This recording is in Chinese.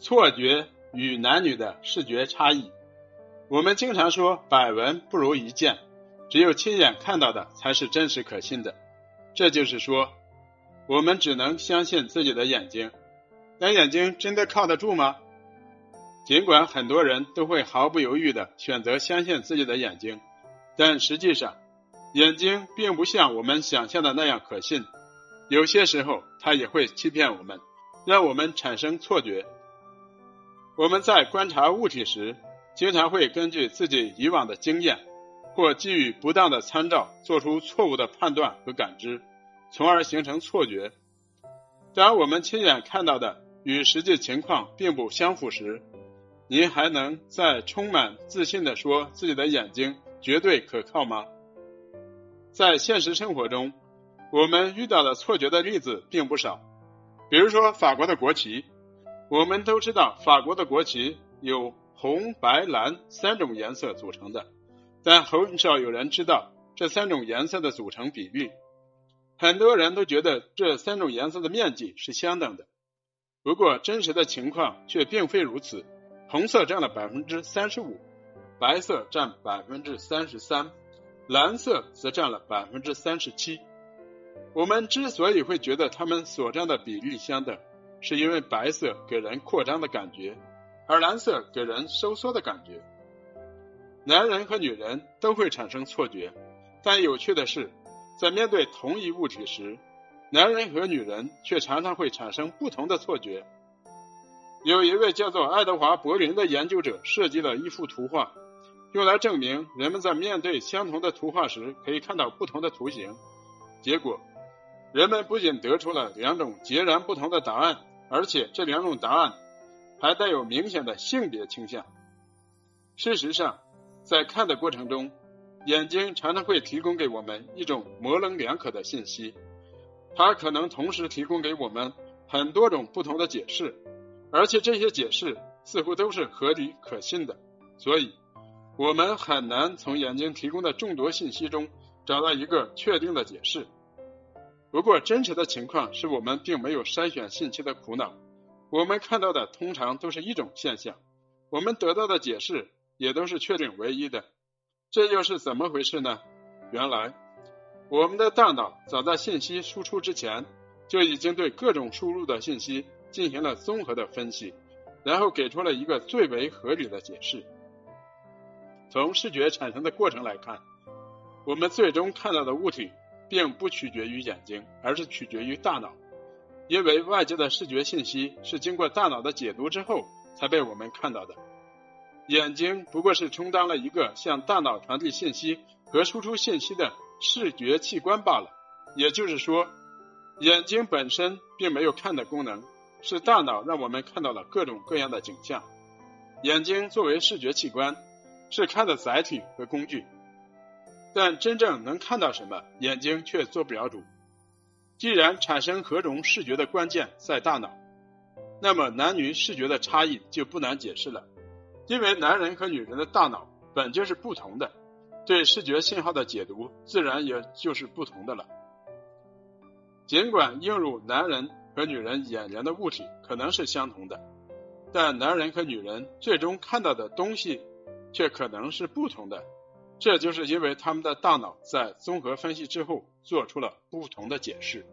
错觉与男女的视觉差异。我们经常说百闻不如一见，只有亲眼看到的才是真实可信的。这就是说，我们只能相信自己的眼睛。但眼睛真的靠得住吗？尽管很多人都会毫不犹豫的选择相信自己的眼睛，但实际上，眼睛并不像我们想象的那样可信。有些时候，它也会欺骗我们，让我们产生错觉。我们在观察物体时，经常会根据自己以往的经验，或基于不当的参照，做出错误的判断和感知，从而形成错觉。当我们亲眼看到的与实际情况并不相符时，您还能再充满自信的说自己的眼睛绝对可靠吗？在现实生活中，我们遇到的错觉的例子并不少，比如说法国的国旗。我们都知道，法国的国旗有红、白、蓝三种颜色组成的，但很少有人知道这三种颜色的组成比例。很多人都觉得这三种颜色的面积是相等的，不过真实的情况却并非如此。红色占了百分之三十五，白色占百分之三十三，蓝色则占了百分之三十七。我们之所以会觉得它们所占的比例相等，是因为白色给人扩张的感觉，而蓝色给人收缩的感觉。男人和女人都会产生错觉，但有趣的是，在面对同一物体时，男人和女人却常常会产生不同的错觉。有一位叫做爱德华·柏林的研究者设计了一幅图画，用来证明人们在面对相同的图画时可以看到不同的图形。结果，人们不仅得出了两种截然不同的答案。而且这两种答案还带有明显的性别倾向。事实上，在看的过程中，眼睛常常会提供给我们一种模棱两可的信息，它可能同时提供给我们很多种不同的解释，而且这些解释似乎都是合理可信的。所以，我们很难从眼睛提供的众多信息中找到一个确定的解释。不过，真实的情况是我们并没有筛选信息的苦恼。我们看到的通常都是一种现象，我们得到的解释也都是确定唯一的。这又是怎么回事呢？原来，我们的大脑早在信息输出之前，就已经对各种输入的信息进行了综合的分析，然后给出了一个最为合理的解释。从视觉产生的过程来看，我们最终看到的物体。并不取决于眼睛，而是取决于大脑，因为外界的视觉信息是经过大脑的解读之后才被我们看到的。眼睛不过是充当了一个向大脑传递信息和输出信息的视觉器官罢了。也就是说，眼睛本身并没有看的功能，是大脑让我们看到了各种各样的景象。眼睛作为视觉器官，是看的载体和工具。但真正能看到什么，眼睛却做不了主。既然产生何种视觉的关键在大脑，那么男女视觉的差异就不难解释了。因为男人和女人的大脑本就是不同的，对视觉信号的解读自然也就是不同的了。尽管映入男人和女人眼帘的物体可能是相同的，但男人和女人最终看到的东西却可能是不同的。这就是因为他们的大脑在综合分析之后做出了不同的解释。